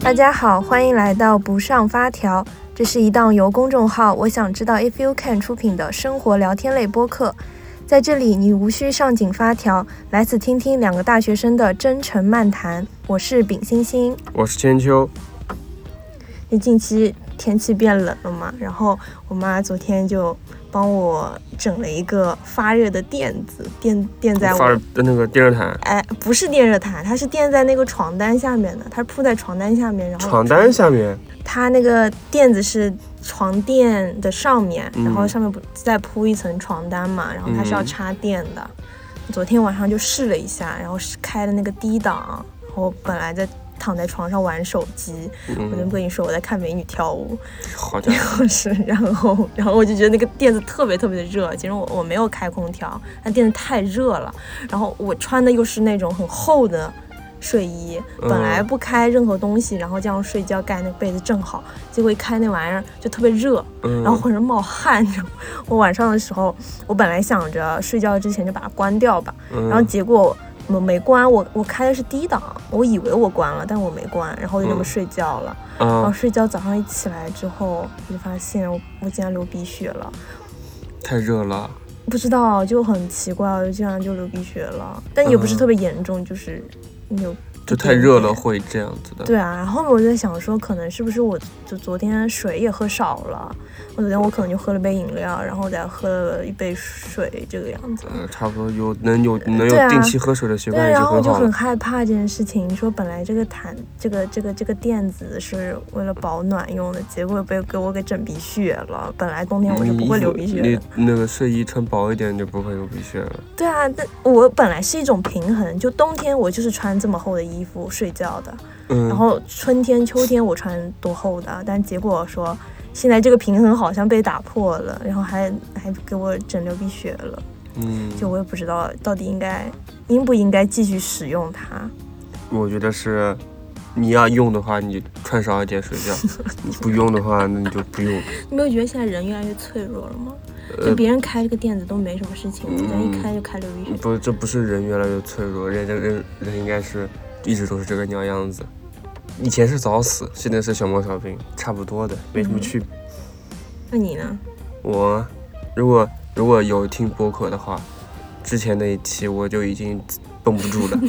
大家好，欢迎来到不上发条。这是一档由公众号“我想知道 If You Can” 出品的生活聊天类播客。在这里，你无需上紧发条，来此听听两个大学生的真诚漫谈。我是丙星星，我是千秋。你近期天气变冷了嘛，然后我妈昨天就帮我整了一个发热的垫子，垫垫在我发热的那个电热毯，哎，不是电热毯，它是垫在那个床单下面的，它是铺在床单下面，然后床单下面，它那个垫子是床垫的上面，嗯。然后上面不再铺一层床单嘛，然后它是要嗯。插电的。昨天晚上就试了一下，然后是开的那个低档，然后本来在躺在床上玩手机，我就不，跟你说我在看美女跳舞，好家伙，然后是，然后然后我就觉得那个垫子特别特别的热，其实我我没有开空调，那垫子太热了，然后我穿的又是那种很厚的睡衣，嗯本来不开任何东西，然后这样睡觉盖那个被子正好，结果一开那玩意儿就特别热，嗯，然后浑身冒汗，你知道吗我晚上的时候，我本来想着睡觉之前就把它关掉吧，嗯，然后结果我没关，我我开的是低档，我以为我关了，但我没关，然后就这么嗯。睡觉了。然后啊，睡觉早上一起来之后，我就发现我我竟然流鼻血了，太热了，不知道就很奇怪，我就竟然就流鼻血了，但也不是嗯。特别严重，就是有就太热了会这样子的。对啊，然后我就在想说，可能是不是我就昨天水也喝少了，我昨天我可能就喝了杯饮料，然后再喝了一杯水这个样子。嗯，差不多有能有能有定期喝水的习对，惯对然后我就很。害怕这件事情。你说本来这个毯、这个这个这个垫子是为了保暖用的，结果被给我给整鼻血了。本来冬天我是不会流鼻血你的。那个睡衣穿薄一点就不会流鼻血了。对啊，但我本来是一种平衡，就冬天我就是穿这么厚的衣服睡觉的，嗯，然后春天、秋天我穿多厚的，但结果说现在这个平衡好像被打破了，然后还还给我整流鼻血了，嗯，就我也不知道到底应该应不应该继续使用它。我觉得是。你要用的话，你穿少一点睡觉；你不用的话，那你就不用。你没有觉得现在人越来越脆弱了吗？呃就别人开这个垫子都没什么事情，人家一开就开流鼻血。不，这不是人越来越脆弱，人人人人应该是一直都是这个鸟样子。以前是早死，现在是小猫小病，差不多的，没什么区别。那你呢？我如果如果有听播客的话，之前那一期我就已经绷不住了，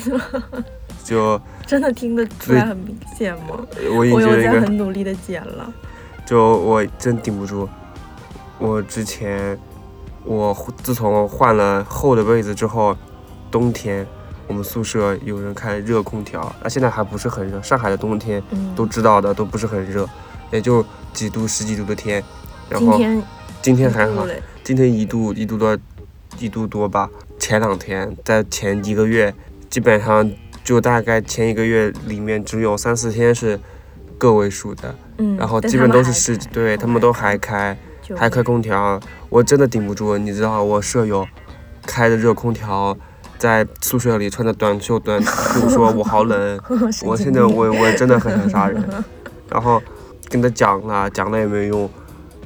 就真的听得出来很明显吗？我已经在很努力的剪了。就我真顶不住。我之前，我自从换了厚的被子之后，冬天我们宿舍有人开热空调，那现在还不是很热。上海的冬天嗯，都知道的，都不是很热，也就几度、十几度的天。然后今天今天还好，今天一度一度多，一度多吧。前两天在前一个月，基本上就大概前一个月里面只有三四天是个位数的。嗯，然后基本都是十开，对他们都还开，还开空调，我真的顶不住。你知道我舍友开的热空调，在宿舍里穿着短袖短裤说我好冷，我现在我我真的很想杀人。然后跟他讲了，讲了也没用。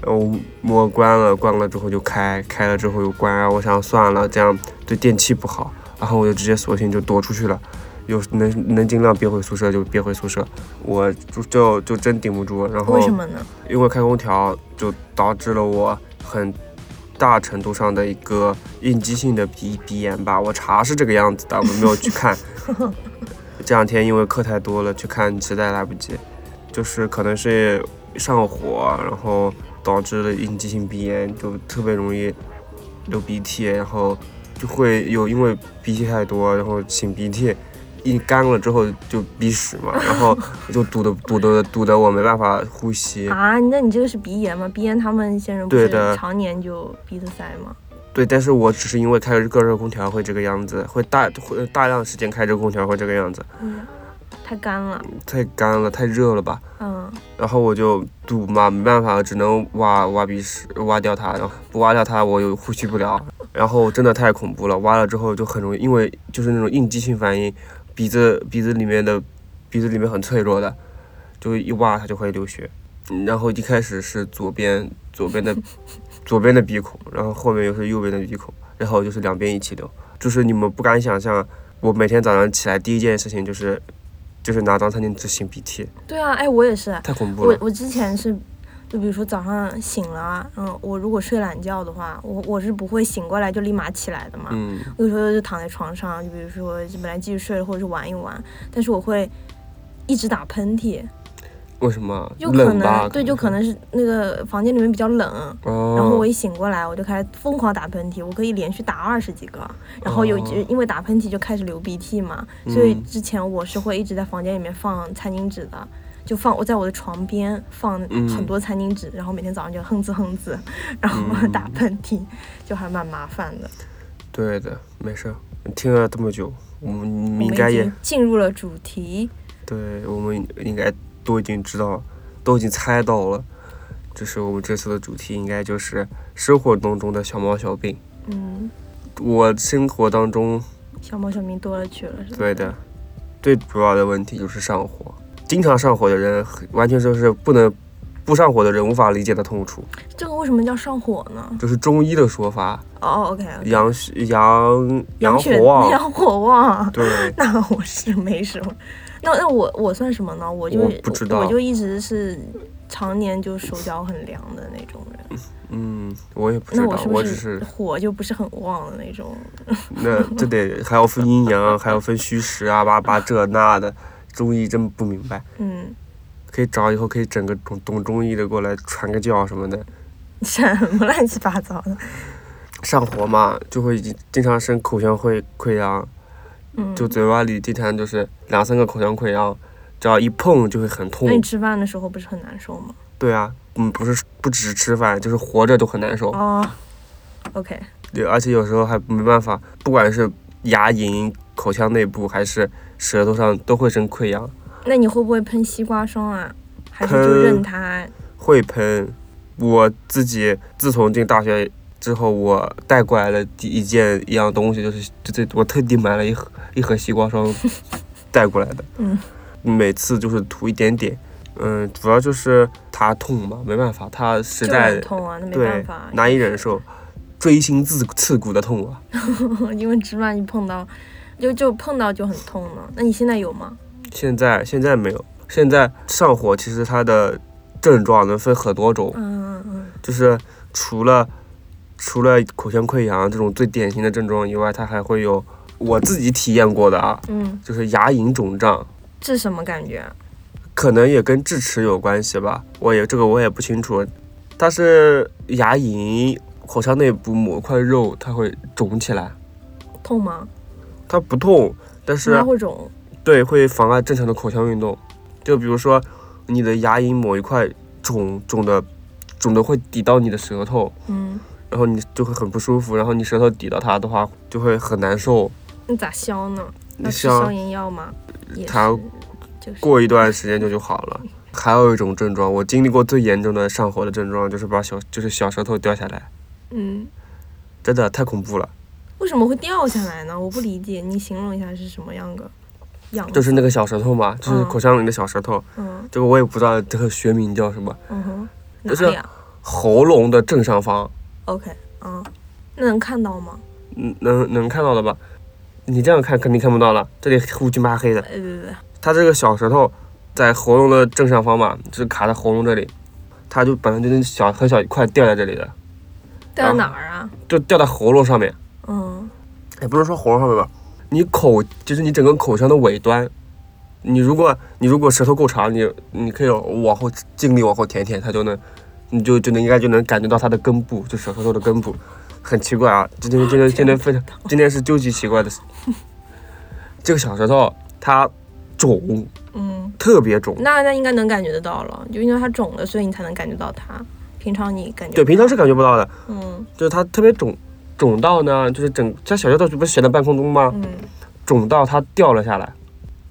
然后我关了，关了之后就开，开了之后又关。我想算了，这样对电器不好。然后我就直接索性就躲出去了，有能能尽量别回宿舍就别回宿舍。我就就就真顶不住。然后为什么呢？因为开空调就导致了我很大程度上的一个应激性的鼻鼻炎吧。我查是这个样子的，我没有去看。这两天因为课太多了，去看实在来不及。就是可能是上火，然后导致了应激性鼻炎，就特别容易流鼻涕，然后就会有因为鼻涕太多，然后擤鼻涕。一干了之后就鼻屎嘛，然后就堵得堵得堵得我没办法呼吸。啊，那你这个是鼻炎吗？鼻炎他们现在不是对的常年就鼻子塞吗？对，但是我只是因为开个热空调会这个样子，会大会大量时间开着空调会这个样子，嗯，太干了。太干了，太热了吧。嗯，然后我就堵嘛，没办法，只能挖挖鼻屎，挖掉它，然后不挖掉它，我又呼吸不了。然后真的太恐怖了，挖了之后就很容易，因为就是那种应激性反应，鼻子鼻子里面的鼻子里面很脆弱的，就一挖它就会流血。嗯然后一开始是左边左边的 左边的鼻孔，然后后面又是右边的鼻孔，然后就是两边一起流，就是你们不敢想象，我每天早上起来第一件事情就是就是拿张餐巾纸擤鼻涕，对啊，哎，我也是，太恐怖了。我我之前是，就比如说早上醒了，嗯，我如果睡懒觉的话，我我是不会醒过来就立马起来的嘛。嗯，有时候就躺在床上，就比如说本来继续睡了，或者是玩一玩，但是我会一直打喷嚏，为什么？就可能？对，就可能是那个房间里面比较冷，哦，然后我一醒过来，我就开始疯狂打喷嚏，我可以连续打二十几个，然后有哦因为打喷嚏就开始流鼻涕嘛，所以嗯之前我是会一直在房间里面放餐巾纸的。就放我在我的床边放嗯很多餐巾纸，然后每天早上就哼哧哼哧，然后嗯打喷嚏，就还蛮麻烦的。对的，没事儿。听了这么久，我们应该也进入了主题，对，我们应该都已经知道，都已经猜到了，就是我们这次的主题应该就是生活当中的小毛小病。嗯，我生活当中，小猫小病多了去了，是吧？对的，最主要的问题就是上火。经常上火的人，完全就是不能不上火的人无法理解的痛楚。这个为什么叫上火呢？这是中医的说法，哦，OK，阳阳阳火旺。阳火旺。对，那我是没什么，那那我我算什么呢？我就我不知道我就一直是常年就手脚很凉的那种人。嗯，我也不知道，我只是火就不是很旺的那种？那这得还要分阴阳，还要分虚实啊，八八这那的，中医真不明白。嗯，可以找以后可以整个懂懂中医的过来传个教什么的。什么乱七八糟的？上火嘛，就会经常生口腔溃溃疡，嗯，就嘴巴里经常就是两三个口腔溃疡，只要一碰就会很痛那。你吃饭的时候不是很难受吗？对啊，嗯，不是不只是吃饭，就是活着都很难受。哦，OK，对，而且有时候还没办法，不管是牙龈、口腔内部还是舌头上都会生溃疡，那你会不会喷西瓜霜啊？还是就喷任它？会喷。我自己自从进大学之后，我带过来的第一件一样东西就是，就这我特地买了一盒一盒西瓜霜 带过来的。嗯，每次就是涂一点点。嗯，主要就是它痛嘛，没办法，它实在痛啊，那没办法，难以忍受，锥心刺刺骨的痛啊。因为芝麻一碰到，就就碰到就很痛了。那你现在有吗？现在现在没有，现在上火其实它的症状能分很多种，嗯嗯就是除了除了口腔溃疡这种最典型的症状以外，它还会有我自己体验过的啊，嗯，就是牙龈肿胀，这什么感觉啊？可能也跟智齿有关系吧，我也这个我也不清楚。它是牙龈口腔内部某一块肉，它会肿起来，痛吗？它不痛，但是它会肿。对会妨碍正常的口腔运动。就比如说你的牙龈某一块肿肿的肿的会抵到你的舌头，嗯，然后你就会很不舒服，然后你舌头抵到它的话就会很难受。那咋消呢？你要吃消炎药吗？它过一段时间就就好了。还有一种症状，我经历过最严重的上火的症状，就是把小就是小舌头掉下来，嗯，真的太恐怖了。为什么会掉下来呢？我不理解，你形容一下是什么样的样子？就是那个小舌头嘛，就是嗯口腔里的小舌头，嗯这个我也不知道这个学名叫什么，嗯哼，哪就是喉咙的正上方，？OK，嗯，那能看到吗？嗯，能能看到的吧？你这样看肯定看不到了，这里乌漆麻黑的。它这个小舌头在喉咙的正上方嘛，就是卡在喉咙这里，它就本来就是小很小一块掉在这里的，掉在哪儿啊？就掉在喉咙上面。嗯。也不能说喉咙上面吧，你口就是你整个口腔的尾端，你如果你如果舌头够长，你你可以往后尽力往后舔舔，它就能，你就就能应该就能感觉到它的根部，就小舌头的根部，很奇怪啊，今天今天今天非常今天是究极奇怪的事，这个小舌头它肿，嗯，特别肿，那那应该能感觉得到了，就因为它肿了，所以你才能感觉到它。平常你感觉对，平常是感觉不到的，嗯。就是它特别肿，肿到呢，就是整它小舌头不是悬在半空中吗？嗯，肿到它掉了下来，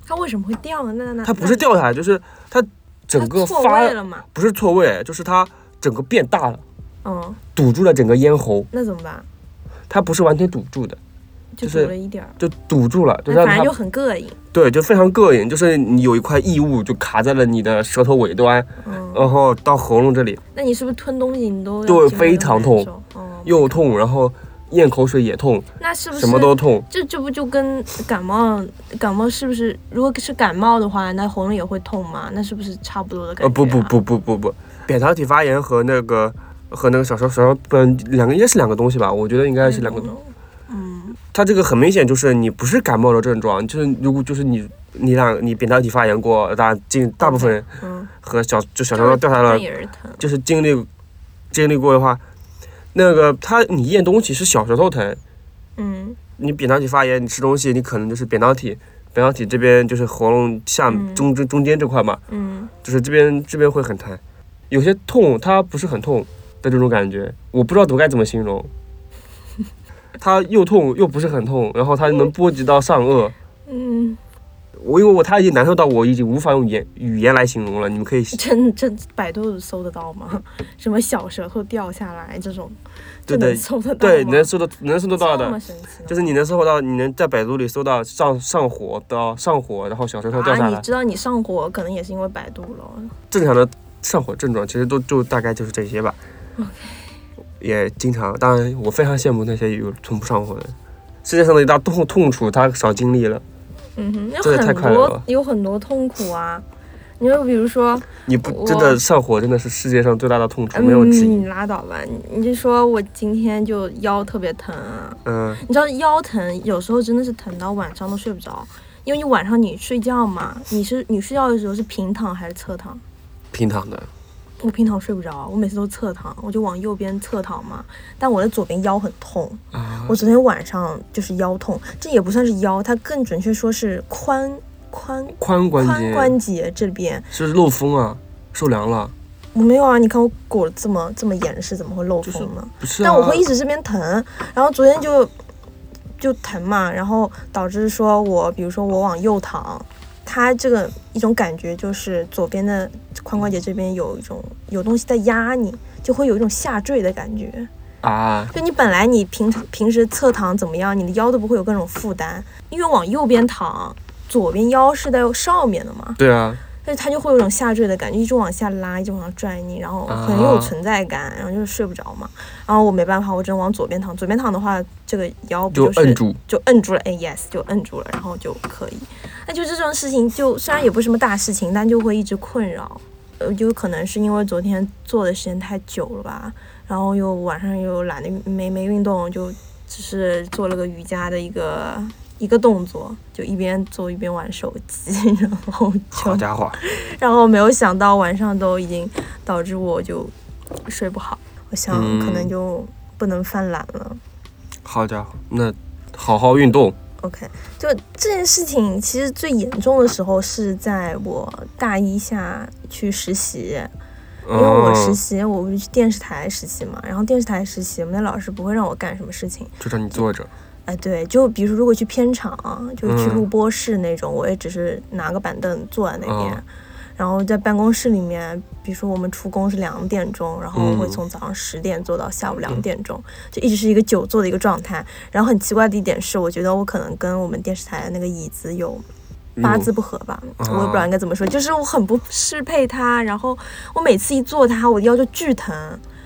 它为什么会掉呢？那那它不是掉下来，就是它整个它错发位了嘛？不是错位，就是它整个变大了，嗯，堵住了整个咽喉，那怎么办？它不是完全堵住的，就就是堵了一点儿，就堵住了，就让它但反正就很膈应。对，就非常膈应，就是你有一块异物就卡在了你的舌头尾端，嗯，然后到喉咙这里。那你是不是吞东西你都要对非常痛。又痛，然后咽口水也痛，那是不是什么都痛。这这不就跟感冒感冒是不是？如果是感冒的话，那喉咙也会痛吗？那是不是差不多的感觉、啊？呃，不不不不不不，扁桃体发炎和那个和那个小时候小时候不两个应该是两个东西吧？我觉得应该是两个。嗯，它这个很明显就是你不是感冒的症状，就是如果就是你你俩你扁桃体发炎过，大经大部分人嗯，和小就小时候掉下了那，也是疼。就是经历经历过的话，那个它你咽东西是小舌头疼，嗯。你扁桃体发炎，你吃东西你可能就是扁桃体。扁桃体这边就是喉咙下嗯。中中中间这块嘛，嗯。就是这边这边会很疼，有些痛它不是很痛的这种感觉，我不知道怎么该怎么形容。它又痛又不是很痛，然后它能波及到上颚，嗯，我因为我他已经难受到我已经无法用言语言来形容了，你们可以真真百度搜得到吗？什么小舌头掉下来这种，对对能搜得到？对能搜得能搜得到的，就是你能搜到，你能在百度里搜到上上火到上火，然后小舌头掉下啊，来你，知道你上火可能也是因为百度了。正常的上火症状其实都就大概就是这些吧。也经常，当然我非常羡慕那些有从不上火的，世界上的一大痛痛楚他少经历了。嗯哼，有很多快乐了有很多痛苦啊。你就比如说，你不真的上火真的是世界上最大的痛楚，没有之嗯，一。你拉倒吧。你你就说我今天就腰特别疼啊，嗯，你知道腰疼有时候真的是疼到晚上都睡不着，因为你晚上你睡觉嘛，你是你睡觉的时候是平躺还是侧躺？平躺的，我平躺睡不着，我每次都侧躺，我就往右边侧躺嘛。但我的左边腰很痛，啊我昨天晚上就是腰痛，这也不算是腰，它更准确说是髋髋髋关髋节关节这边。是漏风啊，受凉了，我没有啊，你看我裹得这么这么严实，怎么会漏风呢？不是、啊？但我会一直这边疼，然后昨天就就疼嘛，然后导致说我比如说我往右躺，它这个一种感觉就是左边的髋关节这边有一种有东西在压你，就会有一种下坠的感觉。啊，就你本来你平常平时侧躺怎么样，你的腰都不会有各种负担，因为往右边躺，左边腰是在上面的嘛，对啊，但是它就会有种下坠的感觉，一直往下拉，一直往上拽你，然后很有存在感，然后就是睡不着嘛。然后我没办法，我只能往左边躺。左边躺的话，这个腰不就是摁住，就摁住了，哎，yes，就摁住了，然后就可以。那就这种事情，就虽然也不是什么大事情，但就会一直困扰。呃，就可能是因为昨天坐的时间太久了吧，然后又晚上又懒得没没运动，就只是做了个瑜伽的一个一个动作，就一边做一边玩手机，然后就好家伙，然后没有想到晚上都已经导致我就睡不好，我想嗯。可能就不能犯懒了。好家伙，那好好运动，OK，就这件事情其实最严重的时候是在我大一下去实习，因为我实嗯，习我不是去电视台实习嘛，然后电视台实习，我们的老师不会让我干什么事情。就让你坐着，哎，对，就比如说如果去片场，就去嗯录播室那种，我也只是拿个板凳坐在那边。嗯然后在办公室里面，比如说我们出工是两点钟，然后我会嗯从早上十点做到下午两点钟，就一直是一个久坐的一个状态。然后很奇怪的一点是，我觉得我可能跟我们电视台的那个椅子有八字不合吧，我也不知道应该怎么说，就是我很不适配它。然后我每次一坐它，我的腰就巨疼，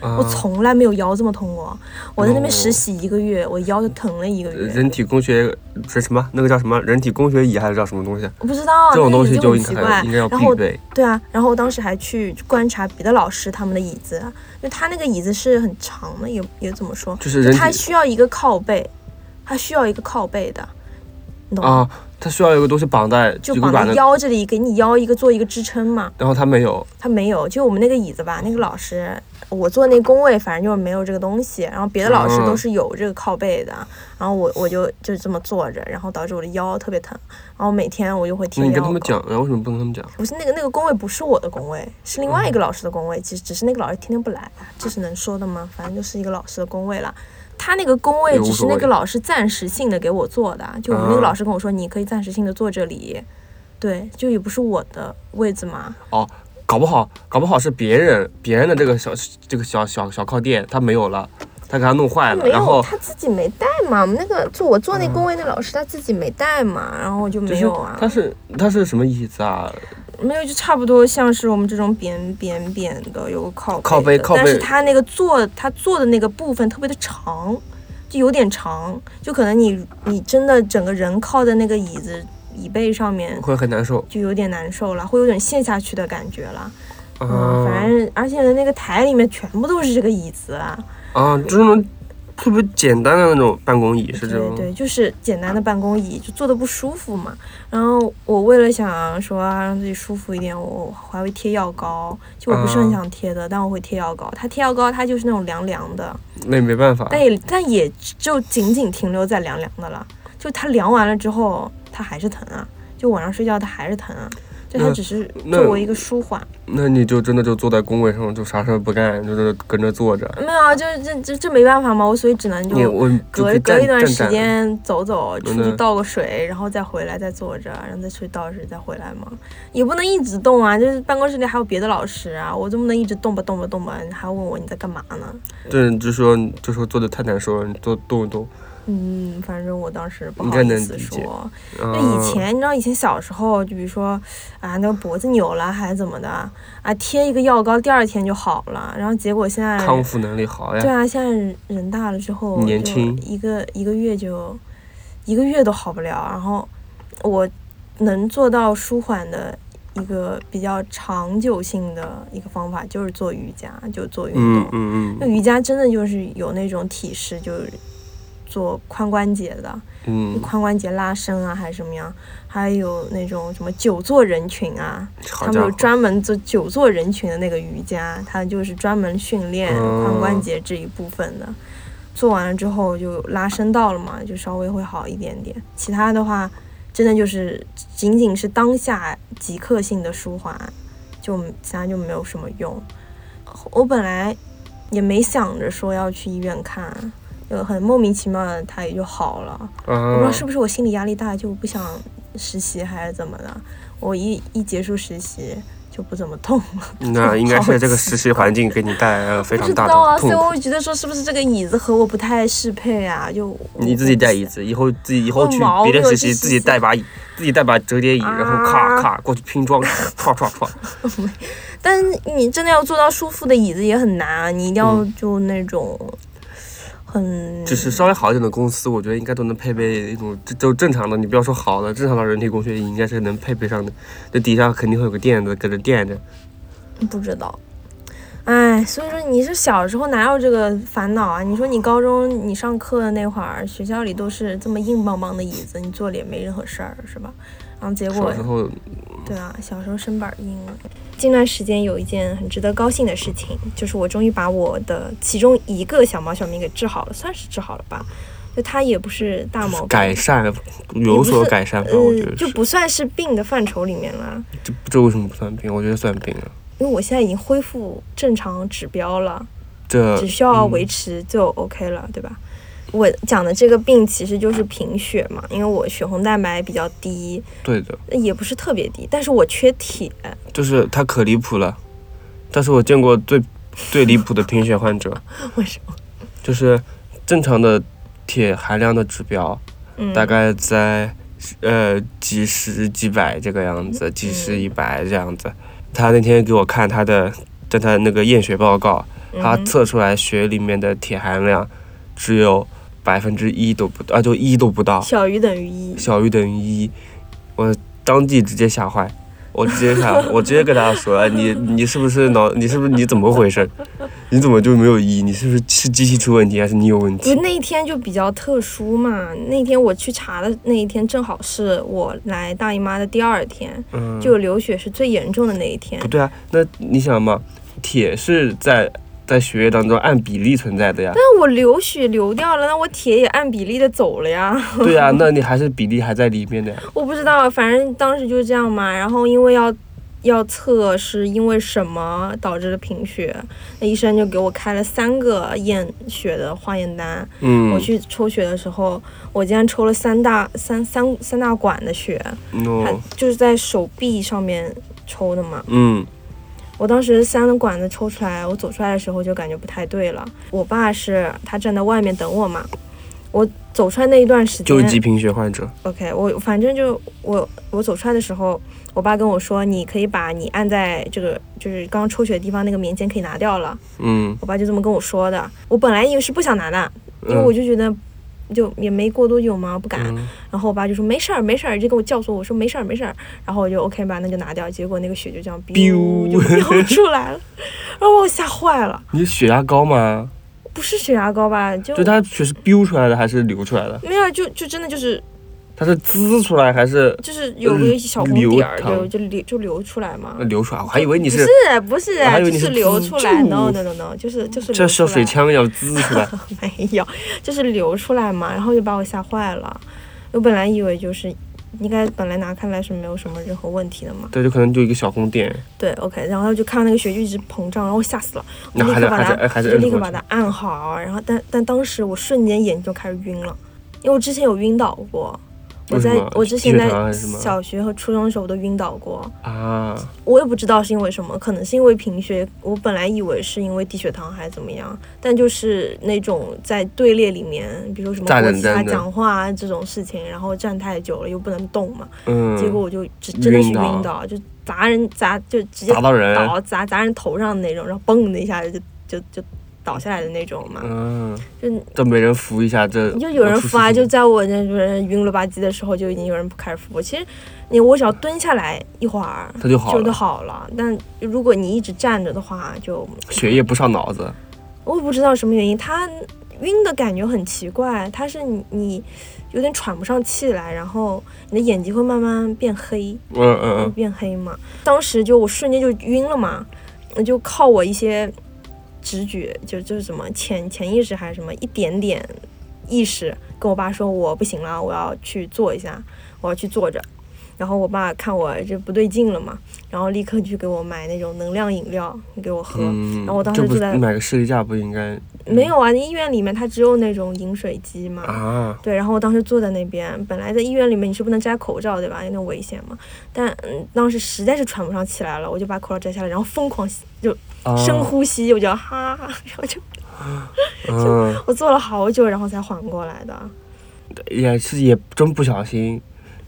啊我从来没有腰这么痛过。我在那边哦实习一个月，我腰就疼了一个月。人体工学是什么？那个叫什么？人体工学椅还是叫什么东西？我不知道这种东西就应该很奇怪应该要然后必备。对啊，然后我当时还去观察别的老师他们的椅子，因为他那个椅子是很长的，也也怎么说，就是人体它需要一个靠背，他需要一个靠背的，你懂吗？啊，它需要有个东西绑在就绑在腰这里，给你腰一个做一个支撑嘛。然后他没有，他没有，就我们那个椅子吧，那个老师，我坐那工位，反正就是没有这个东西。然后别的老师嗯都是有这个靠背的，然后我我就就这么坐着，然后导致我的腰特别疼。然后每天我就会那你。跟他们讲，然后为什么不跟他们讲？不是那个那个工位不是我的工位，是另外一个老师的工位。其实只是那个老师天天不来，这是能说的吗？反正就是一个老师的工位啦。他那个工位只是那个老师暂时性的给我做的，就我们那个啊老师跟我说，你可以暂时性的坐这里，对，就也不是我的位置嘛。哦搞不好，搞不好是别人别人的这个小这个小小小靠垫，他没有了，他给他弄坏了，没有，然后他自己没带嘛。我们那个就我坐那工位那老师他自己没带嘛，然后我就就是没有啊。他是他是什么椅子啊？没有，就差不多像是我们这种扁扁扁的，有个靠靠背靠背但是它那个坐它坐的那个部分特别的长，就有点长，就可能你你真的整个人靠在那个椅子椅背上面，会很难受。就有点难受了，会有点陷下去的感觉了。嗯，啊反正而且那个台里面全部都是这个椅子啊。啊，就是特别简单的那种办公椅，是这种。对对，就是简单的办公椅，就坐的不舒服嘛。然后我为了想说啊让自己舒服一点，我还会贴药膏。就我不是很啊想贴的，但我会贴药膏。它贴药膏，它就是那种凉凉的，那也没办法。但也但也就仅仅停留在凉凉的了。就它凉完了之后，它还是疼啊。就晚上睡觉它还是疼啊。就它那只是作为一个舒缓。那你就真的就坐在工位上，就啥事儿不干，就是跟着坐着。没有啊，就这这这没办法嘛，我所以只能就隔隔一段时间走走，出去嗯倒个水，然后再回来再坐着，然后再出去倒水再回来嘛，也不能一直动啊，就是办公室里还有别的老师啊，我总不能一直动吧动吧动吧，你还问我你在干嘛呢？对，就说就说坐的太难受了，你坐动一动。嗯，反正我当时不好意思说，啊就以前你知道以前小时候，就比如说啊那个脖子扭了还是怎么的啊，贴一个药膏第二天就好了，然后结果现在康复能力好呀。对啊，现在人大了之后，就年轻一个一个月就一个月都好不了。然后我能做到舒缓的一个比较长久性的一个方法，就是做瑜伽，就做运嗯动。嗯那瑜伽真的就是有那种体式，就是做髋关节的，嗯嗯，髋关节拉伸啊，还是什么样，还有那种什么久坐人群啊，他们有专门做久坐人群的那个瑜伽，它就是专门训练哦髋关节这一部分的。做完了之后就拉伸到了嘛，就稍微会好一点点。其他的话，真的就是仅仅是当下即刻性的舒缓，就其他就没有什么用。我本来也没想着说要去医院看，就很莫名其妙的它也就好了。我不知道啊是不是我心理压力大，就不想实习还是怎么的。我一一结束实习就不怎么痛了。那应该是这个实习环境给你带来了 非常大知道啊，的痛苦。所以我觉得说是不是这个椅子和我不太适配啊？就你自己带椅，子，以后自己以后去别的实习，自己带把椅，自己带把折叠椅，然后咔啊咔过去拼装，唰唰唰。但是你真的要做到舒服的椅子也很难啊，你一定要就那种很就是稍微好一点的公司，我觉得应该都能配备一种就就正常的，你不要说好的，正常的人体工学椅应该是能配备上的。这底下肯定会有个垫子搁着垫着。不知道。哎，所以说你是小时候哪有这个烦恼啊？你说你高中你上课的那会儿，学校里都是这么硬邦邦的椅子，你坐了也没任何事儿，是吧？然后结果小时候对啊，小时候身板儿硬了。近段时间有一件很值得高兴的事情，就是我终于把我的其中一个小毛小病给治好了，算是治好了吧。就它也不是大毛病，改善有所改善吧，我觉呃，得就不算是病的范畴里面了，这这为什么不算病？我觉得算病了。因为我现在已经恢复正常指标了，这只需要嗯维持就 OK 了，对吧？我讲的这个病其实就是贫血嘛，因为我血红蛋白比较低，对的，也不是特别低，但是我缺铁。就是它可离谱了。但是我见过最最离谱的贫血患者，为什么？就是正常的铁含量的指标，嗯，大概在呃几十几百这个样子，几十一百这样子。他那天给我看他的，在他那个验血报告，他嗯测出来血里面的铁含量只有百分之一都不到，啊，就一都不到，小于等于一。小于等于一。我当即直接吓坏，我直接吓，我直接跟他说，哎你你是不是脑，你是不是你怎么回事？你怎么就没有一？你是不是是机器出问题，还是你有问题？那一天就比较特殊嘛，那天我去查的那一天正好是我来大姨妈的第二天，嗯，就流血是最严重的那一天不。对啊，那你想嘛，铁是在在血液当中按比例存在的呀。但我流血流掉了，那我铁也按比例的走了呀。对呀、那你还是比例还在里面的呀。我不知道，反正当时就是这样嘛。然后因为要要测是因为什么导致的贫血，那医生就给我开了三个验血的化验单。嗯，我去抽血的时候，我竟然抽了三大三三三大管的血，它哦，就是在手臂上面抽的嘛。嗯我当时三个管子抽出来，我走出来的时候就感觉不太对了。我爸是他站在外面等我嘛，我走出来那一段时间，就是急贫血患者。OK，我反正就我我走出来的时候，我爸跟我说，你可以把你按在这个就是刚刚抽血的地方那个棉签可以拿掉了。嗯我爸就这么跟我说的。我本来以为是不想拿的，因为我就觉得就也没过多久嘛，不敢。嗯然后我爸就说没事儿没事儿，就跟我教唆我说没事儿没事儿，然后我就 OK 吧，那就拿掉。结果那个血就这样 biu 就飙出来了，然后把我吓坏了。你血压高吗？不是血压高吧？就就它血是 biu 出来的还是流出来的？没有，就就真的就是它是滋出来还是就是有个小红流点儿，淌就就流就流出来嘛。流出来？我还以为你是不是是不是我还以为就是你是流出来就，no no no no，就是就是像流出来像水枪要滋出来？没有，就是流出来嘛，然后就把我吓坏了。我本来以为就是应该本来拿开来是没有什么任何问题的嘛，对，就可能就一个小红点，对，OK，然后就看到那个血就一直膨胀，然后我吓死了，立刻把它就立刻把它按好，然后但但当时我瞬间眼睛就开始晕了，因为我之前有晕倒过。我在我之前在小学和初中的时候我都晕倒过，啊，我也不知道是因为什么，可能是因为贫血。我本来以为是因为低血糖还是怎么样，但就是那种在队列里面，比如说什么站国旗啊、讲话啊这种事情，然后站太久了又不能动嘛，嗯，结果我就真真的是晕倒，就砸人砸就直接砸到人，倒砸砸人头上的那种，然后嘣的一下就就就倒下来的那种嘛，嗯，就都没人扶一下，这就有人扶啊，就在我那边晕了吧唧的时候，就已经有人开始扶我。其实你我只要蹲下来一会儿，它就好了，好了。但如果你一直站着的话，就血液不上脑子，我也不知道什么原因，它晕的感觉很奇怪，它是你你有点喘不上气来，然后你的眼睛会慢慢变黑，嗯嗯嗯，变黑嘛。当时就我瞬间就晕了嘛，就靠我一些直觉，就就是什么潜潜意识还是什么一点点意识，跟我爸说我不行了，我要去做一下，我要去坐着。然后我爸看我这不对劲了嘛，然后立刻去给我买那种能量饮料给我喝。嗯，然后我当时就在买个士力架不应该没有啊，医院里面它只有那种饮水机嘛。啊？对，然后我当时坐在那边，本来在医院里面你是不能摘口罩对吧？有点危险嘛。但嗯，当时实在是喘不上气来了，我就把口罩摘下来，然后疯狂吸就啊深呼吸，我就哈哈，然后就 就，我坐了好久，然后才缓过来的。也是也真不小心，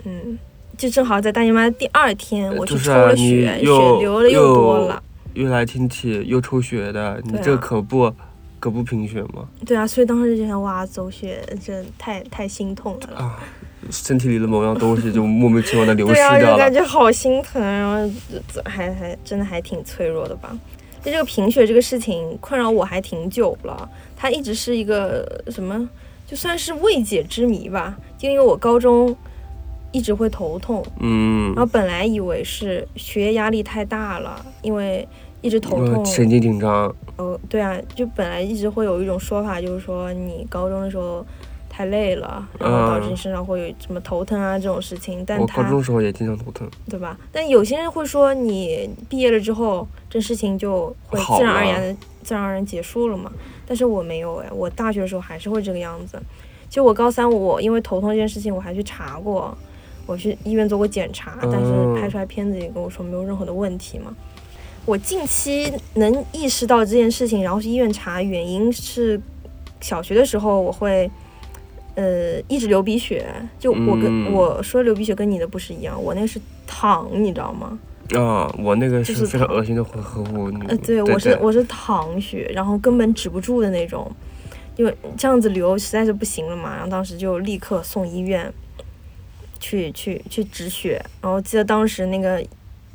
嗯，就正好在大姨妈的第二天，我去就是抽了血，血流的又多了。又来亲戚又抽血的，你这可不可不贫血吗？对啊，所以当时就想哇，走血真太太心痛了。啊，身体里的某样东西就莫名其妙的流失对啊，就掉感。觉好心疼，然后这还还真的还挺脆弱的吧。就这个贫血这个事情困扰我还挺久了，它一直是一个什么，就算是未解之谜吧。就因为我高中一直会头痛，嗯然后本来以为是学业压力太大了，因为一直头痛嗯，，神经紧张，呃，对啊，就本来一直会有一种说法，就是说你高中的时候太累了，然后导致你身上会有什么头疼啊这种事情，但我高中时候也经常头疼。对吧？但有些人会说，你毕业了之后，这事情就会自然而然的、自然而然结束了嘛。但是我没有哎，我大学的时候还是会这个样子。就我高三，我因为头痛这件事情，我还去查过，我去医院做过检查，但是嗯拍出来片子也跟我说没有任何的问题嘛。我近期能意识到这件事情，然后去医院查，原因是小学的时候我会。呃，一直流鼻血，就我跟、嗯我说流鼻血跟你的不是一样，我那个是淌，你知道吗？啊，我那个是是非常恶心的混合物。你呃，对，我是我是淌血，然后根本止不住的那种，因为这样子流实在是不行了嘛，然后当时就立刻送医院去去去止血，然后记得当时那个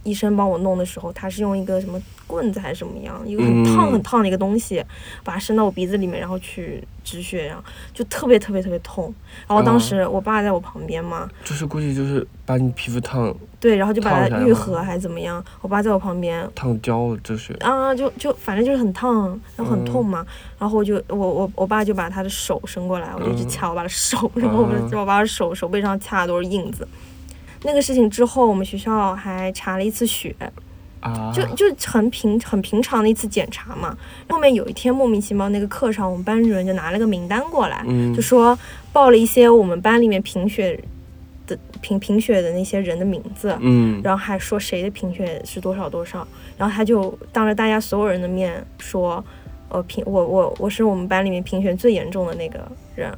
医生帮我弄的时候，他是用一个什么棍子还是什么样，一个很烫嗯很烫的一个东西，把它伸到我鼻子里面，然后去止血，然后就特别特别特别痛，然后当哦。时我爸在我旁边嘛，就是估计就是把你皮肤烫对，然后就把它愈合还是怎么样，我爸在我旁边，烫焦了，这是啊，就就反正就是很烫，然后很痛嗯嘛，然后我就我我我爸就把他的手伸过来，我就一直嗯。掐我爸的手，然后我嗯。就我爸的手手背上掐的都是印子。那个事情之后，我们学校还查了一次血，啊，就就很平很平常的一次检查嘛。后面有一天莫名其妙，那个课上我们班主任就拿了个名单过来，嗯。就说报了一些我们班里面贫血的贫贫血的那些人的名字，嗯然后还说谁的贫血是多少多少，然后他就当着大家所有人的面说，呃贫我我我是我们班里面贫血最严重的那个人，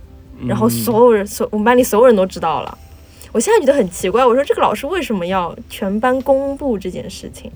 然后嗯所有人所我们班里所有人都知道了。我现在觉得很奇怪，我说这个老师为什么要全班公布这件事情？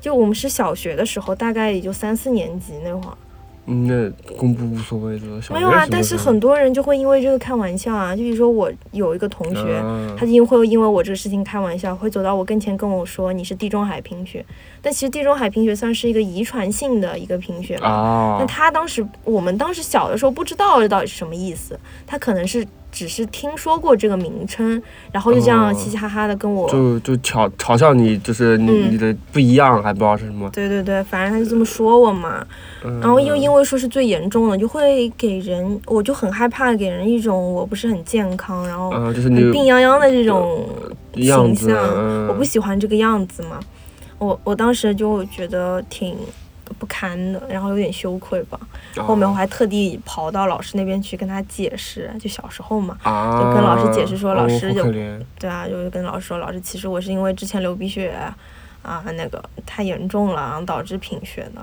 就我们是小学的时候，大概也就三四年级那会儿，嗯，那公布无所谓的。小没有啊但是很多人就会因为这个开玩笑啊，就比如说我有一个同学，啊他就会因为我这个事情开玩笑，会走到我跟前跟我说你是地中海贫血，但其实地中海贫血算是一个遗传性的一个贫血吧。啊那，他当时我们当时小的时候不知道这到底是什么意思，他可能是只是听说过这个名称，然后就这样哦嘻嘻哈哈的跟我。就就嘲嘲笑你，就是你、嗯你的不一样，还不知道是什么。对对对，反正他就这么说我嘛，嗯、然后又因为说是最严重的，就会给人，我就很害怕给人一种我不是很健康，然后嗯、就是病殃殃的这种形象，嗯、我不喜欢这个样子嘛。我我当时就觉得挺不堪的，然后有点羞愧吧。后面我还特地跑到老师那边去跟他解释，就小时候嘛，啊，就跟老师解释说老师哦、就对啊，就是跟老师说，老师其实我是因为之前流鼻血啊，那个太严重了，然后导致贫血的。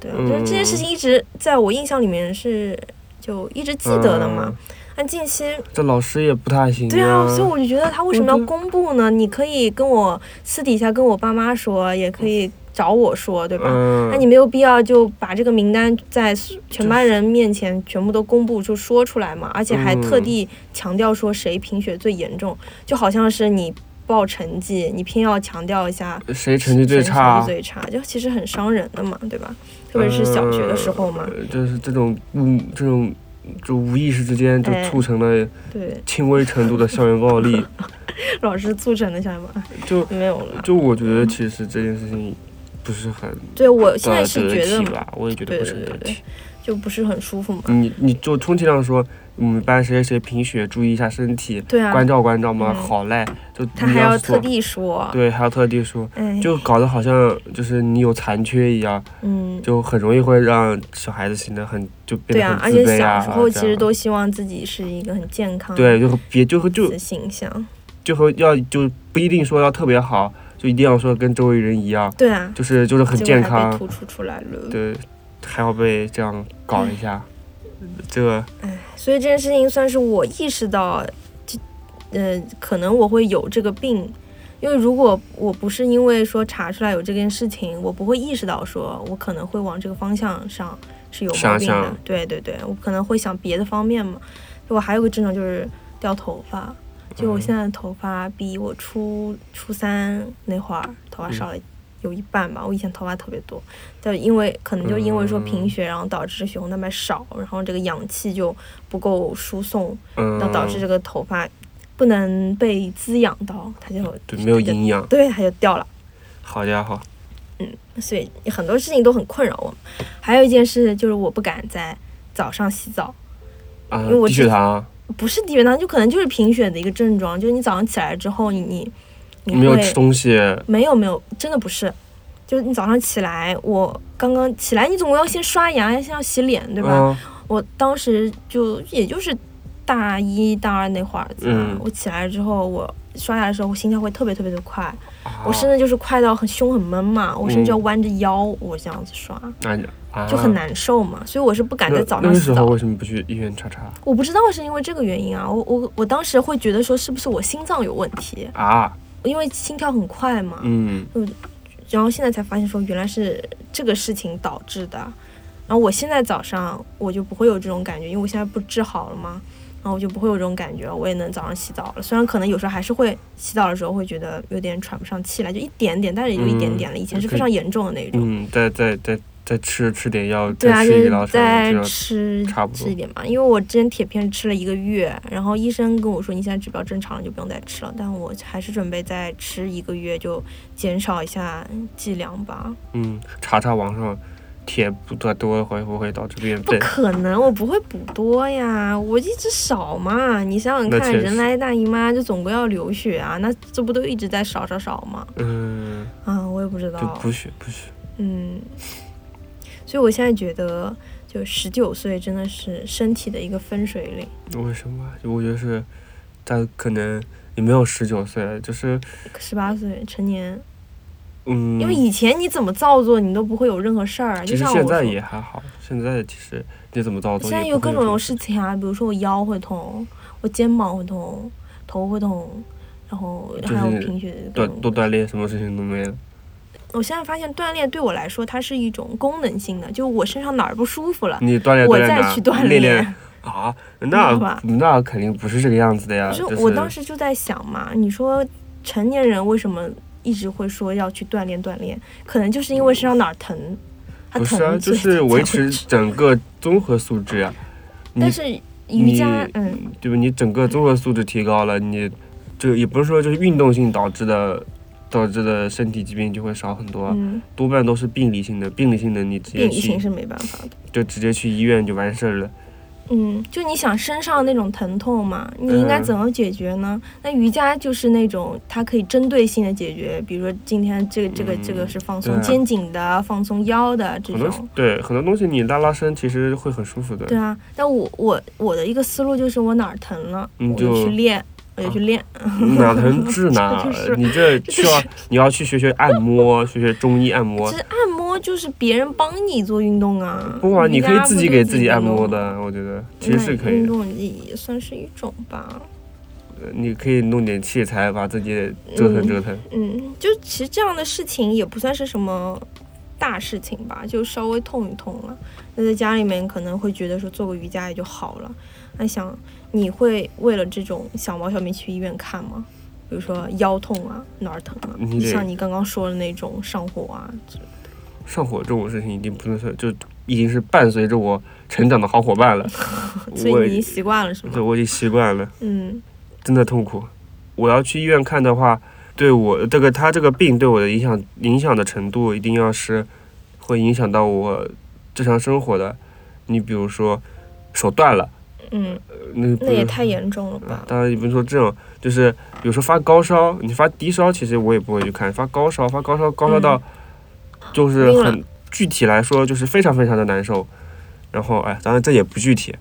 对，就是这件事情一直在我印象里面是就一直记得的嘛。嗯但近期这老师也不太行对啊，所以我就觉得他为什么要公布呢？你可以跟我私底下跟我爸妈说，也可以找我说，对吧？嗯，那你没有必要就把这个名单在全班人面前全部都公布就说出来嘛，而且还特地强调说谁贫血最严重，就好像是你报成绩，你偏要强调一下谁成绩最谁差成绩？最差，就其实很伤人的嘛，对吧？特别是小学的时候嘛，呃就是这种无这种就无意识之间就哎促成了对，轻微程度的校园暴力，老师促成的像什么就没有了。就我觉得其实这件事情不是很对我现在呃是觉得吧，我也觉得不是对对对很得体。，就不是很舒服嘛。你你就充其量说我们班谁谁谁贫血，注意一下身体，对啊，关照关照嘛，嗯好嘞，就他你还要特地说，对，还要特地说，哎，就搞得好像就是你有残缺一样，嗯，就很容易会让小孩子显得很就变得对啊，而且很自卑啊。小时候这样其实都希望自己是一个很健康对，就别就就的形象，就和要就不一定说要特别好，就一定要说跟周围人一样，对啊，就是就是很健康，突出出来了。对，还要被这样搞一下，这个所以这件事情算是我意识到，这呃，可能我会有这个病，因为如果我不是因为说查出来有这件事情，我不会意识到说我可能会往这个方向上是有毛病的。对对对，我可能会想别的方面嘛。我还有个症状就是掉头发，就我现在的头发比我初初三那会儿头发少了有一半吧。我以前头发特别多，但因为可能就因为说贫血，然后导致血红蛋白少，然后这个氧气就不够输送，嗯然后导致这个头发不能被滋养到，它就对没有营养，对它就掉了。好家伙，嗯所以很多事情都很困扰我。还有一件事就是我不敢在早上洗澡，啊因为我，低之血糖不是低血糖，就可能就是贫血的一个症状，就是你早上起来之后，你你你没有会吃东西，没有没有，真的不是。就是你早上起来，我刚刚起来，你总归要先刷牙，先要洗脸，对吧？嗯我当时就也就是大一大二那会儿，嗯我起来之后，我刷牙的时候，我心跳会特别特别的快，啊我甚至就是快到很胸很闷嘛，我甚至要嗯弯着腰，我这样子刷，就很难受嘛，所以我是不敢在早那时候上洗澡。为什么不去医院查查我不知道是因为这个原因啊，我我我当时会觉得说是不是我心脏有问题，啊？因为心跳很快嘛，嗯，然后现在才发现说原来是这个事情导致的。然后我现在早上我就不会有这种感觉，因为我现在不治好了吗，然后我就不会有这种感觉，我也能早上洗澡了。虽然可能有时候还是会洗澡的时候会觉得有点喘不上气来，就一点点，但是也就一点点了。以前是非常严重的那种。嗯，再再再再吃吃点药，对啊，就是再吃再吃差不多吃一点嘛，因为我之前铁片吃了一个月，然后医生跟我说你现在指标正常了，就不用再吃了。但我还是准备再吃一个月，就减少一下剂量吧。嗯，查查网上铁不多多会不会导致变不？可能，我不会补多呀，我一直少嘛。你想想看，人来大姨妈就总归要流血啊，那这不都一直在少少少吗？嗯，啊，我也不知道。补血补血。嗯，所以我现在觉得，就十九岁真的是身体的一个分水岭。为什么？我觉得是，他可能也没有十九岁，就是十八岁成年，嗯，因为以前你怎么造作，你都不会有任何事儿。其就像我实现在也还好，现在其实你怎么造作现在有各种事情啊，比如说我腰会痛，我肩膀会痛，头会痛，然后还有贫血各多多锻炼，什么事情都没了。我现在发现锻炼对我来说，它是一种功能性的，就我身上哪儿不舒服了，你锻炼我锻炼我再去锻练练啊，那那肯定不是这个样子的呀。就就是是我当时就在想嘛，你说成年人为什么一直会说要去锻炼锻炼？可能就是因为身上哪儿疼，他疼，不是啊，就是维持整个综合素质呀。你但是瑜伽，嗯，对吧？你整个综合素质提高了，你这也不是说就是运动性导致的导致的身体疾病就会少很多，嗯，多半都是病理性的。病理性的你直接去病理性是没办法的。就直接去医院就完事儿了。嗯，就你想身上那种疼痛嘛，你应该嗯怎么解决呢？那瑜伽就是那种它可以针对性的解决，比如说今天这个这个这个是放松肩颈的、放松腰的这种。对很多东西你拉拉伸其实会很舒服的。对啊，但我我我的一个思路就是我哪儿疼了，我你就就去练，我就去练。哪能治哪 你这这需要你要去学学按摩，学学中医按摩其。实按摩就是别人帮你做运动啊，不啊，你可以自己给自己按。摩的，我觉得其实是可以运动也也算是一种吧。你可以弄点器材把自己折腾折腾。嗯，就其实这样的事情也不算是什么大事情吧，就稍微痛一痛了。那在家里面可能会觉得说做个瑜伽也就好了。那想你会为了这种小毛小病去医院看吗？比如说腰痛啊，哪儿疼啊？你像你刚刚说的那种上火啊，之类上火这种事情已经不能说，就已经是伴随着我成长的好伙伴了。所以你已经习惯了是吗？对我已经习惯了，嗯真的痛苦。我要去医院看的话，对我这个他这个病对我的影响影响的程度，一定要是会影响到我正常生活的。你比如说手断了，嗯，呃那那也太严重了吧？当然也不是说这种，就是比如说发高烧，你发低烧，其实我也不会去看。发高烧，发高烧，高烧到就是很具体来说，就是非常非常的难受。然后哎，当然这也不具体，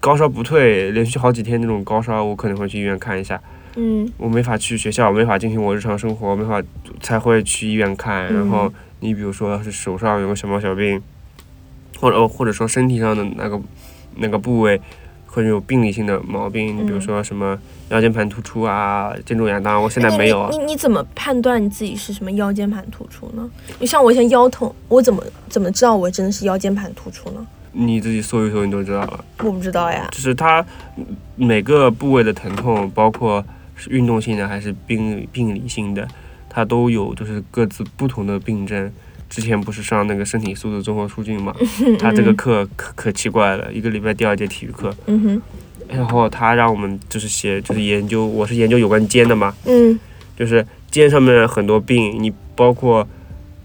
高烧不退，连续好几天那种高烧，我可能会去医院看一下。嗯我没法去学校，没法进行我日常生活，没法才会去医院看。然后嗯你比如说要是手上有个小毛小病，或者或者说身体上的那个那个部位或者有病理性的毛病，你比如嗯说什么腰间盘突出啊、肩周炎，当然我现在没有啊你。你你怎么判断你自己是什么腰间盘突出呢？你像我现在腰痛，我怎么怎么知道我真的是腰间盘突出呢？你自己搜一搜，你就知道了。我不知道呀。就是它嗯每个部位的疼痛，包括是运动性的还是病病理性的，它都有就是各自不同的病症。之前不是上那个身体素质综合促进嘛，他这个课可可奇怪了，一个礼拜第二节体育课，嗯哼，然后他让我们就是写就是研究，我是研究有关肩的嘛，嗯。就是肩上面很多病，你包括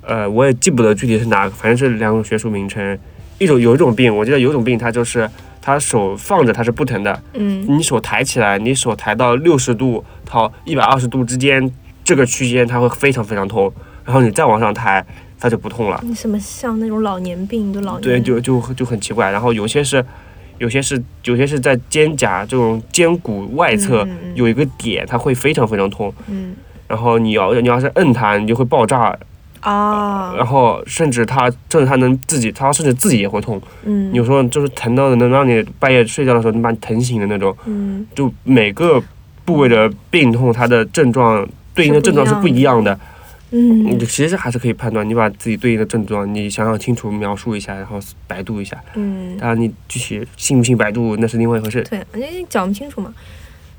呃我也记不得具体是哪个，反正是两种学术名称。一种有一种病，我记得有一种病，它就是他手放着它是不疼的，嗯。你手抬起来，你手抬到六十度到一百二十度之间这个区间，它会非常非常痛，然后你再往上抬，它就不痛了。你什么像那种老年病，就老年对，就就就很奇怪。然后有些是，有些是，有些是在肩胛这种肩骨外侧有一个点，它会非常非常痛。嗯然后你要你要是摁它，你就会爆炸。啊然后甚至它甚至它能自己，它甚至自己也会痛。嗯有时候就是疼到能让你半夜睡觉的时候能把你疼醒的那种。嗯就每个部位的病痛，它的症状对应的症状是不一样的。你嗯其实还是可以判断，你把自己对应的症状，你想想清楚，描述一下，然后百度一下。嗯，当然，你具体信不信百度那是另外一回事。对，你讲不清楚嘛。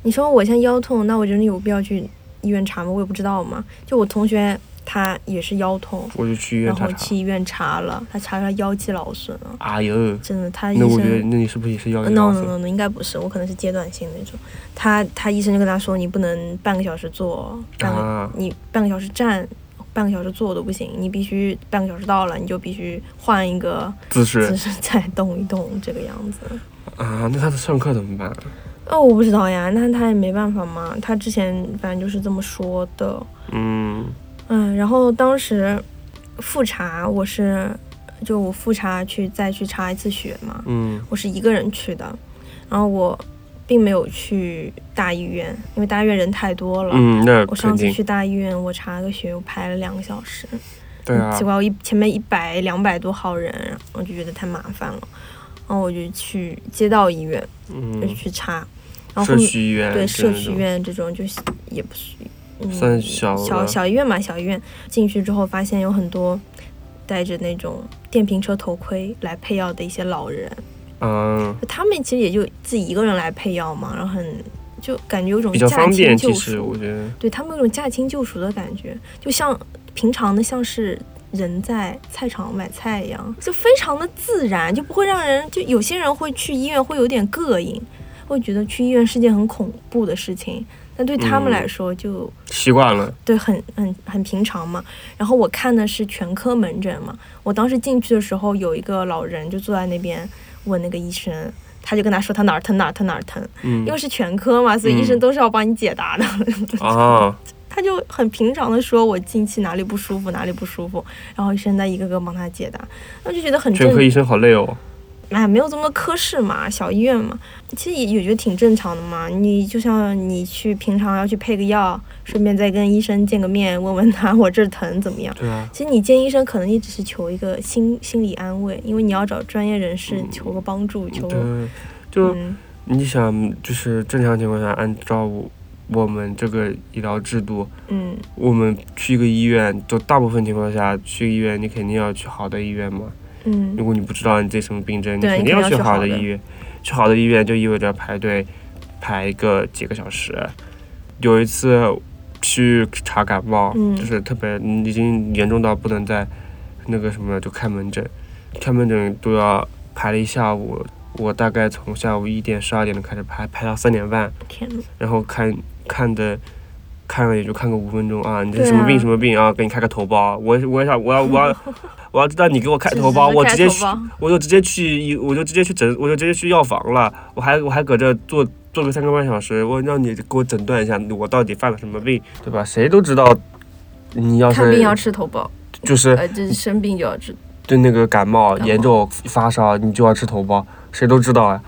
你说我现在腰痛，那我真的有必要去医院查吗？我也不知道嘛。就我同学他也是腰痛，我就去医院然后。去医院查了，他查出来腰肌劳损了，哎呦，真的，他医那我觉得生。那你是不是也是腰 No 肌劳 no 损？no no，应该不是，我可能是阶段性那种。他他医生就跟他说，你不能半个小时坐，半个、啊，你半个小时站，半个小时坐都不行，你必须半个小时到了，你就必须换一个姿势姿势再动一动，这个样子。啊，那他上课怎么办？哦，我不知道呀，那他也没办法嘛。他之前反正就是这么说的，嗯嗯，然后当时复查，我是就我复查去再去查一次血嘛，嗯我是一个人去的，然后我并没有去大医院，因为大医院人太多了。嗯，那我上次去大医院，我查了个血，我排了两个小时，对啊奇怪我一前面一百两百多号人，我就觉得太麻烦了，然后我就去街道医院就嗯，去查，然后后社区医院对社区医院这种就也不是嗯算小小小医院嘛，小医院。进去之后发现有很多戴着那种电瓶车头盔来配药的一些老人，嗯，他们其实也就自己一个人来配药嘛，然后很就感觉有种比较驾轻方便。就其实熟。我觉得，对他们有种驾轻就熟的感觉，就像平常的像是人在菜场买菜一样，就非常的自然，就不会让人就有些人会去医院会有点膈应，会觉得去医院是件很恐怖的事情，但对他们嗯来说就、习惯了。对很很很平常嘛。然后我看的是全科门诊嘛，我当时进去的时候有一个老人就坐在那边问那个医生。他就跟他说他哪儿疼哪儿疼哪儿疼，嗯因为是全科嘛，所以医生嗯都是要帮你解答的。啊，他就很平常的说我近期哪里不舒服哪里不舒服，然后医生在一个个帮他解答，我就觉得很正全科医生好累哦。哎，没有这么多科室嘛，小医院嘛，其实也也觉得挺正常的嘛。你就像你去平常要去配个药，顺便再跟医生见个面，问问他我这儿疼怎么样。对啊，其实你见医生可能也只是求一个心心理安慰，因为你要找专业人士求个帮助，对，就嗯你想，就是正常情况下，按照我我们这个医疗制度，嗯我们去一个医院，就大部分情况下去医院，你肯定要去好的医院嘛。嗯如果你不知道你自己什么病症，你肯定要去好的医院。去好的医院就意味着排队排个几个小时。有一次去查感冒，嗯就是特别嗯已经严重到不能再那个什么就看门诊，看门诊都要排了一下午。我大概从下午一点十二点就开始排，排到三点半，天呐，然后看看的看了也就看个五分钟啊，你这什么病啊什么病啊，给你开个头孢，我我想我要我要 我要知道你给我开头孢，我直接去我就直接去医我就直接去诊我就直接去药房了，我还我还搁这坐坐个三个半小时，我让你给我诊断一下我到底犯了什么病，对吧？谁都知道，你要看病要是吃头孢，就是呃，就是生病就要吃。对那个感冒感冒严重发烧，你就要吃头孢，谁都知道啊。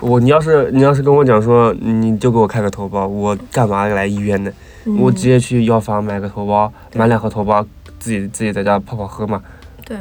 我你要是你要是跟我讲说你就给我开个头孢，我干嘛来医院呢？我嗯直接去药房买个头孢，买两盒头孢，自己自己在家泡泡喝嘛。但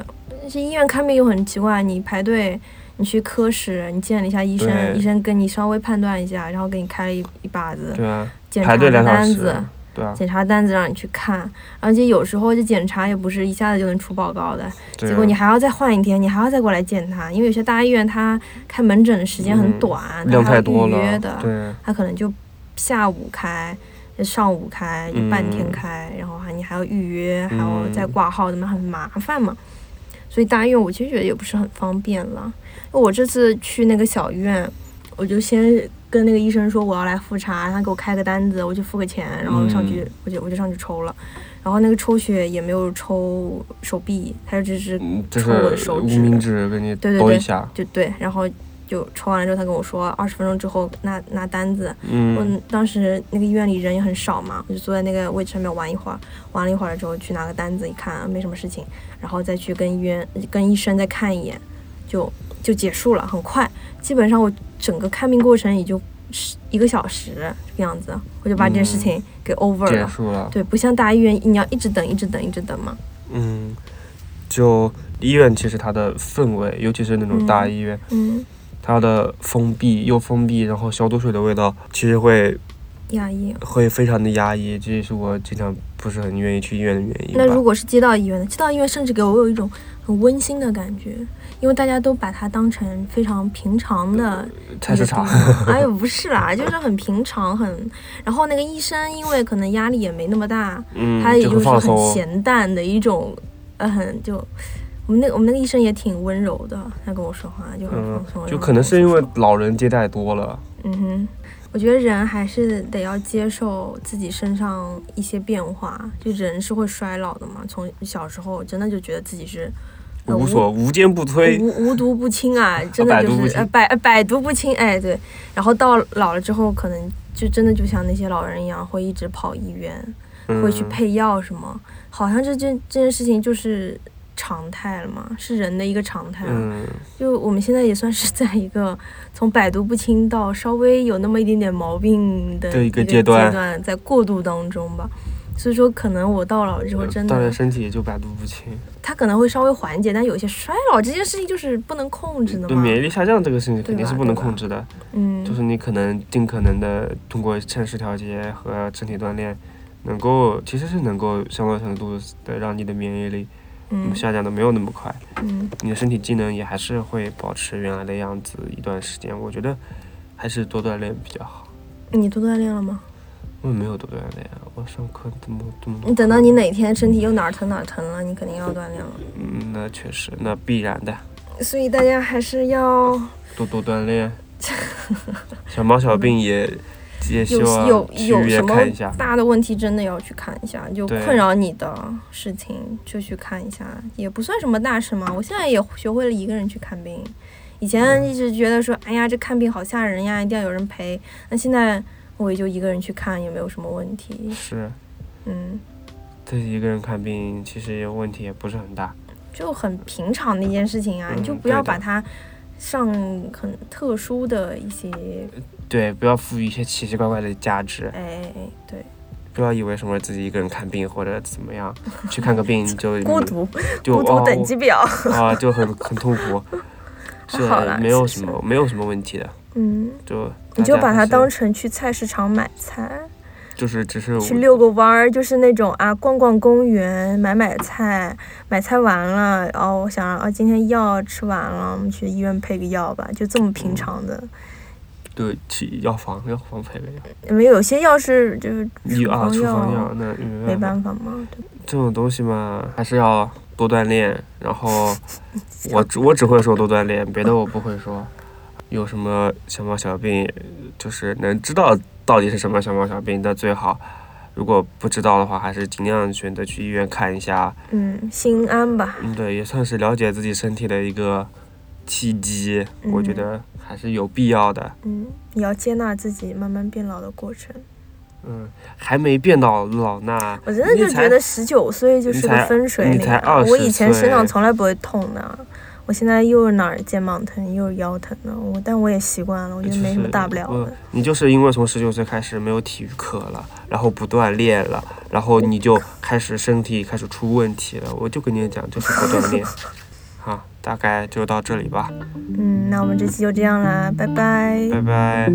是医院看病又很奇怪，你排队，你去科室，你见了一下医生，医生跟你稍微判断一下，然后给你开了一一把子对啊，检查单子，，对啊，检查单子让你去看，而且有时候这检查也不是一下子就能出报告的，对结果你啊，还要再换一天，你还要再过来见他，因为有些大医院他开门诊的时间很嗯短，量他还要太多了预约的，，对，他可能就下午开。上午开就半天嗯开，然后还你还要预约，还要再嗯挂号，怎么很麻烦嘛？所以大医院我其实觉得也不是很方便了。我这次去那个小医院，我就先跟那个医生说我要来复查，他给我开个单子，我就付个钱，然后上去、嗯。我就我就上去抽了，然后那个抽血也没有抽手臂，他就只是抽我的手指无名指给你对对对就对，然后就抽完了之后，他跟我说二十分钟之后拿拿单子，嗯，我当时那个医院里人也很少嘛，我就坐在那个位置上面玩一会儿，玩了一会儿之后去拿个单子，一看啊没什么事情，然后再去跟医院跟医生再看一眼，就就结束了，很快。基本上我整个看病过程也就十一个小时这个样子，我就把这件事情给 over 了。结束了，对，不像大医院你要一直等，一直等，一直等嘛。嗯，就医院其实它的氛围，尤其是那种大嗯医院，嗯，它的封闭又封闭，然后消毒水的味道，其实会压抑。会非常的压抑，这也是我经常不是很愿意去医院的原因那如。果是街道医院呢？街道医院甚至给我有一种很温馨的感觉，因为大家都把它当成非常平常的菜市场。哎呦，不是啦，就是很平常，很。然后那个医生，因为可能压力也没那么大，嗯，他也就就是很闲淡的一种，呃，很就。我们那个我们那个医生也挺温柔的，他跟我说话就很嗯放松。，就可能是因为老人接待多了，嗯哼，我觉得人还是得要接受自己身上一些变化，就人是会衰老的嘛。从小时候真的就觉得自己是呃无所无坚不摧，无无毒不侵啊，真的就是呃百呃百毒不侵，哎对。然后到老了之后，可能就真的就像那些老人一样，会一直跑医院，会去嗯配药什么，好像这件这件事情就是常态了嘛，是人的一个常态了。嗯，就我们现在也算是在一个 从百毒不侵到稍微有那么一点点毛病的的一个阶阶段在过渡当中吧。所以说，可能我到老了之后，真的到了身体也就百毒不侵。它可能会稍微缓解，但有些衰老这件事情就是不能控制的对。免疫力下降这个事情肯定是不能控制的，嗯，就是你可能尽可能的通过膳食调节和身体锻炼，能够其实是能够相当程度的让你的免疫力嗯下降的没有那么快，嗯你的身体机能也还是会保持原来的样子一段时间。我觉得还是多锻炼比较好。你多锻炼了吗？我没有多锻炼，我上课怎么怎么。你等到你哪天身体又哪儿疼哪儿疼了，你肯定要锻炼了。嗯，那确实，那必然的，所以大家还是要多多锻炼。小毛小病也也希有望有有什么。大的问题，真的要去看一下。就困扰你的事情，就去看一下，也不算什么大事嘛。我现在也学会了一个人去看病，以前一直觉得说，哎呀，这看病好吓人呀，一定要有人陪。那现在我也就一个人去看，也没有什么问题。是，嗯，自己一个人看病，其实也问题也不是很大。就很平常的一件事情啊，嗯你就不要把它上很特殊的一些，对，不要赋予一些奇奇怪怪的价值，哎，对，不要以为什么自己一个人看病或者怎么样，去看个病就 孤独就孤独等级表。哦啊，就很很痛苦。是好啦没有什么没有什么问题的，嗯，就你就把它当成去菜市场买菜。就是只是去遛个弯儿，就是那种啊，逛逛公园，买买菜，买菜完了，然后我想啊，今天药吃完了，我们去医院配个药吧，就这么平常的。对去药房药房配个药，因为有些药是就是你啊处方药药，那没没办法。嘛。这种东西嘛，还是要多锻炼。然后 我只我只会说多锻炼，别的我不会说。有什么小毛小病，就是能知道到底是什么小毛小病那最好。如果不知道的话，还是尽量选择去医院看一下。嗯，心安吧。嗯，对，也算是了解自己身体的一个契机。我觉嗯得还是有必要的。嗯，你要接纳自己慢慢变老的过程。嗯，还没变到老那，我真的就觉得十九岁就是个分水你才岭啊！20我以前身上从来不会痛的，我现在又是哪儿肩膀疼，又是腰疼的，我但我也习惯了，我觉得没什么大不了不的。你就是因为从十九岁开始没有体育课了，然后不锻炼了，然后你就开始身体开始出问题了。我就跟你讲，就是不锻炼。好，大概就到这里吧，嗯，那我们这期就这样啦，拜拜。拜拜。